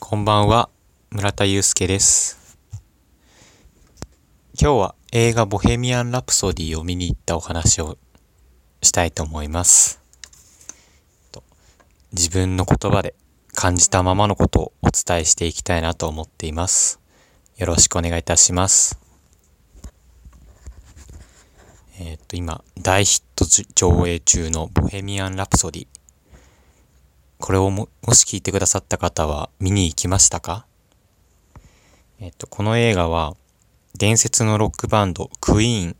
こんばんは、村田祐介です。今日は映画ボヘミアン・ラプソディを見に行ったお話をしたいと思います。自分の言葉で感じたままのことをお伝えしていきたいなと思っています。よろしくお願いいたします。えっ、と、今、大ヒット上映中のボヘミアン・ラプソディ。これをも、もし聞いてくださった方は見に行きましたか？えっと、この映画は、伝説のロックバンド、クイーン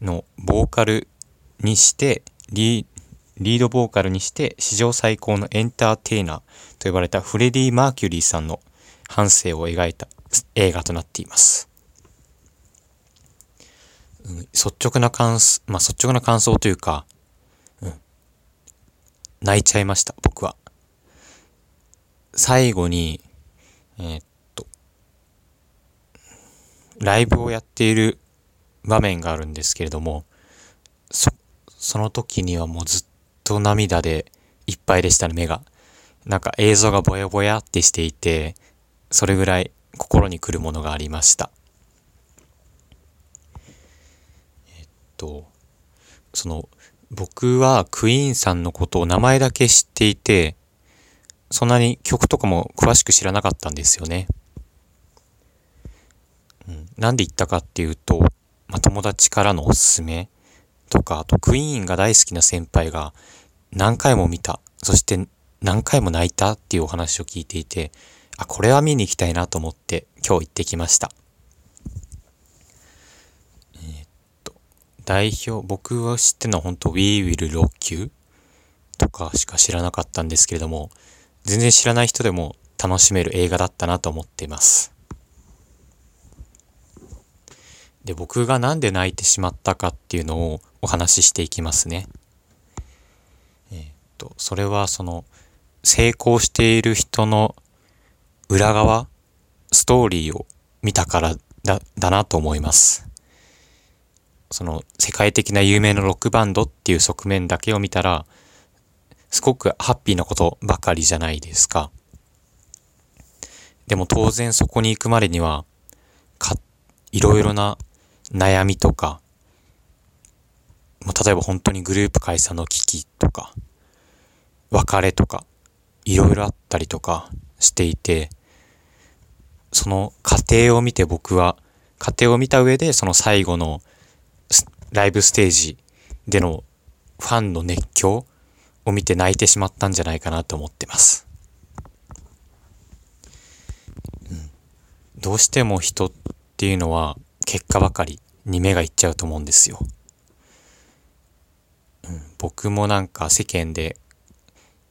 のボーカルにして、リリードボーカルにして、史上最高のエンターテイナーと呼ばれたフレディ・マーキュリーさんの半生を描いた映画となっています。率直な感想、まあ、率直な感想というか、泣いちゃいました、僕は。最後に、えーっと、ライブをやっている場面があるんですけれども、そ、その時にはもうずっと涙でいっぱいでしたね、目が。なんか映像がぼやぼやってしていて、それぐらい心に来るものがありました。えっと、その、僕はクイーンさんのことを名前だけ知っていて、そんなに曲とかも詳しく知らなかったんですよね。うん、なんで言ったかっていうと、まあ、友達からのおすすめとか、あとクイーンが大好きな先輩が何回も見た、そして何回も泣いたっていうお話を聞いていて、あ、これは見に行きたいなと思って今日行ってきました。代表、僕は知ってるのは本当 We Will Rock You とかしか知らなかったんですけれども、全然知らない人でも楽しめる映画だったなと思っています。で、僕がなんで泣いてしまったかっていうのをお話ししていきますね。えー、っと、それはその、成功している人の裏側、ストーリーを見たからだ、だなと思います。その世界的な有名なロックバンドっていう側面だけを見たら、すごくハッピーなことばかりじゃないですか。でも当然そこに行くまでには、か、いろいろな悩みとか、例えば本当にグループ解散の危機とか、別れとか、いろいろあったりとかしていて、その過程を見て僕は、過程を見た上でその最後のライブステージでのファンの熱狂を見て泣いてしまったんじゃないかなと思ってます。うん、どうしても人っていうのは結果ばかりに目がいっちゃうと思うんですよ。僕もなんか世間で、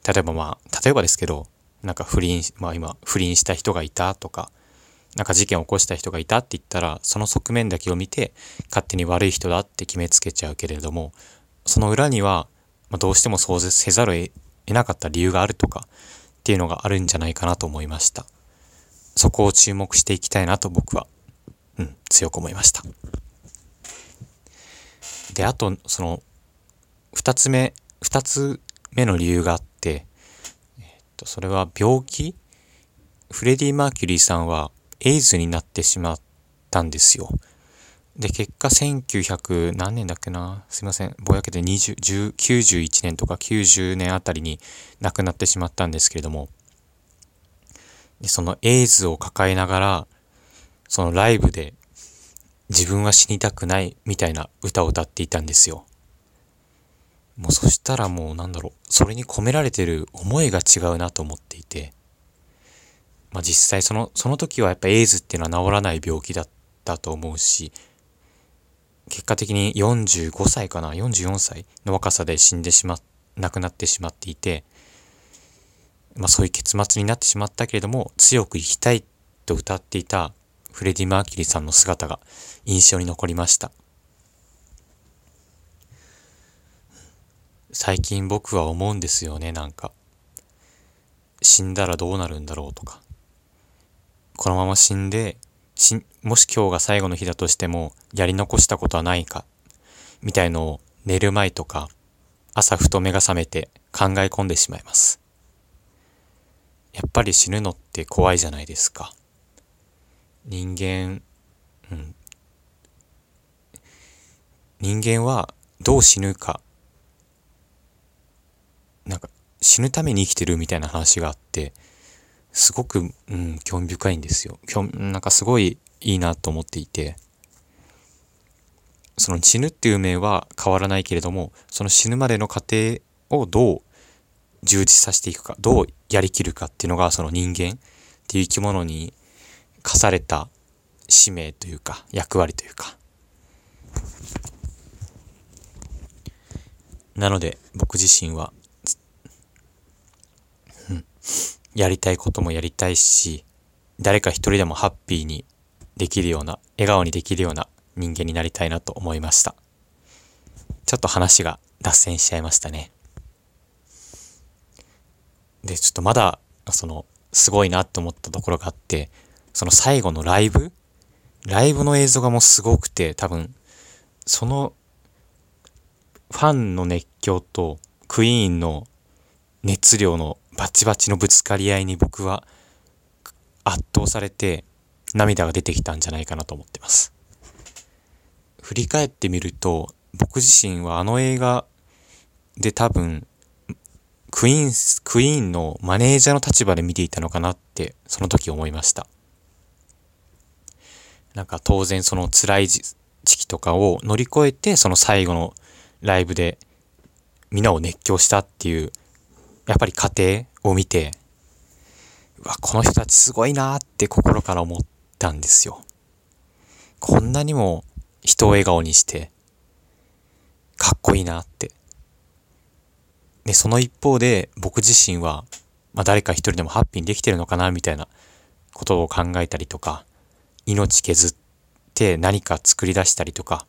例えばまあ、例えばですけど、なんか不倫、まあ今不倫した人がいたとか、なんか事件を起こした人がいたって言ったら、その側面だけを見て、勝手に悪い人だって決めつけちゃうけれども、その裏には、まあ、どうしてもそうせざるを得なかった理由があるとか、っていうのがあるんじゃないかなと思いました。そこを注目していきたいなと僕は、うん、強く思いました。で、あと、その、二つ目、二つ目の理由があって、えっと、それは病気？フレディ・マーキュリーさんは、エイズになってしまったんですよ。で、結果1900何年だっけな？すいません。ぼやけて20、91年とか90年あたりに亡くなってしまったんですけれども、でそのエイズを抱えながら、そのライブで自分は死にたくないみたいな歌を歌っていたんですよ。もうそしたらもうなんだろう、それに込められてる思いが違うなと思っていて、まあ実際その、その時はやっぱエイズっていうのは治らない病気だったと思うし、結果的に45歳かな ?44 歳の若さで死んでしま、亡くなってしまっていて、まあそういう結末になってしまったけれども、強く生きたいと歌っていたフレディ・マーキュリーさんの姿が印象に残りました。最近僕は思うんですよね、なんか。死んだらどうなるんだろうとか。このまま死んで、しもし今日が最後の日だとしても、やり残したことはないか、みたいのを寝る前とか、朝ふと目が覚めて考え込んでしまいます。やっぱり死ぬのって怖いじゃないですか。人間、うん。人間はどう死ぬか、なんか死ぬために生きてるみたいな話があって、すごく、うん、興味深いんですよ。興なんかすごいいいなと思っていて、その死ぬっていう命は変わらないけれども、その死ぬまでの過程をどう充実させていくか、どうやりきるかっていうのが、その人間っていう生き物に課された使命というか、役割というか。なので、僕自身は、うん、やりたいこともやりたいし、誰か一人でもハッピーにできるような、笑顔にできるような人間になりたいなと思いました。ちょっと話が脱線しちゃいましたね。で、ちょっとまだ、その、すごいなって思ったところがあって、その最後のライブ？ライブの映像がもうすごくて、多分、その、ファンの熱狂とクイーンの熱量のバチバチのぶつかり合いに僕は圧倒されて涙が出てきたんじゃないかなと思ってます。振り返ってみると、僕自身はあの映画で多分、クイーン、クイーンのマネージャーの立場で見ていたのかなって、その時思いました。なんか当然その辛い時期とかを乗り越えて、その最後のライブで皆を熱狂したっていう、やっぱり過程を見て、うわ、この人たちすごいなって心から思ったんですよ。こんなにも人を笑顔にして、かっこいいなって。で、その一方で僕自身は、まあ誰か一人でもハッピーにできてるのかなみたいなことを考えたりとか、命削って何か作り出したりとか、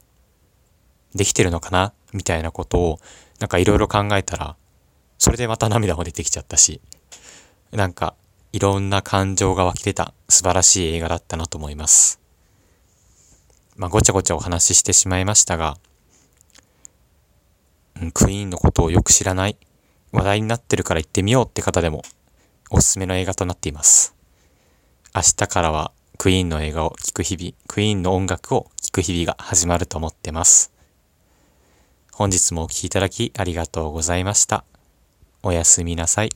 できてるのかなみたいなことを、なんかいろいろ考えたら、それでまた涙も出てきちゃったし、なんかいろんな感情が湧き出た素晴らしい映画だったなと思います。まあ、ごちゃごちゃお話ししてしまいましたが、うん、クイーンのことをよく知らない、話題になってるから行ってみようって方でも、おすすめの映画となっています。明日からはクイーンの映画を聴く日々、クイーンの音楽を聴く日々が始まると思ってます。本日もお聴きいただきありがとうございました。おやすみなさい。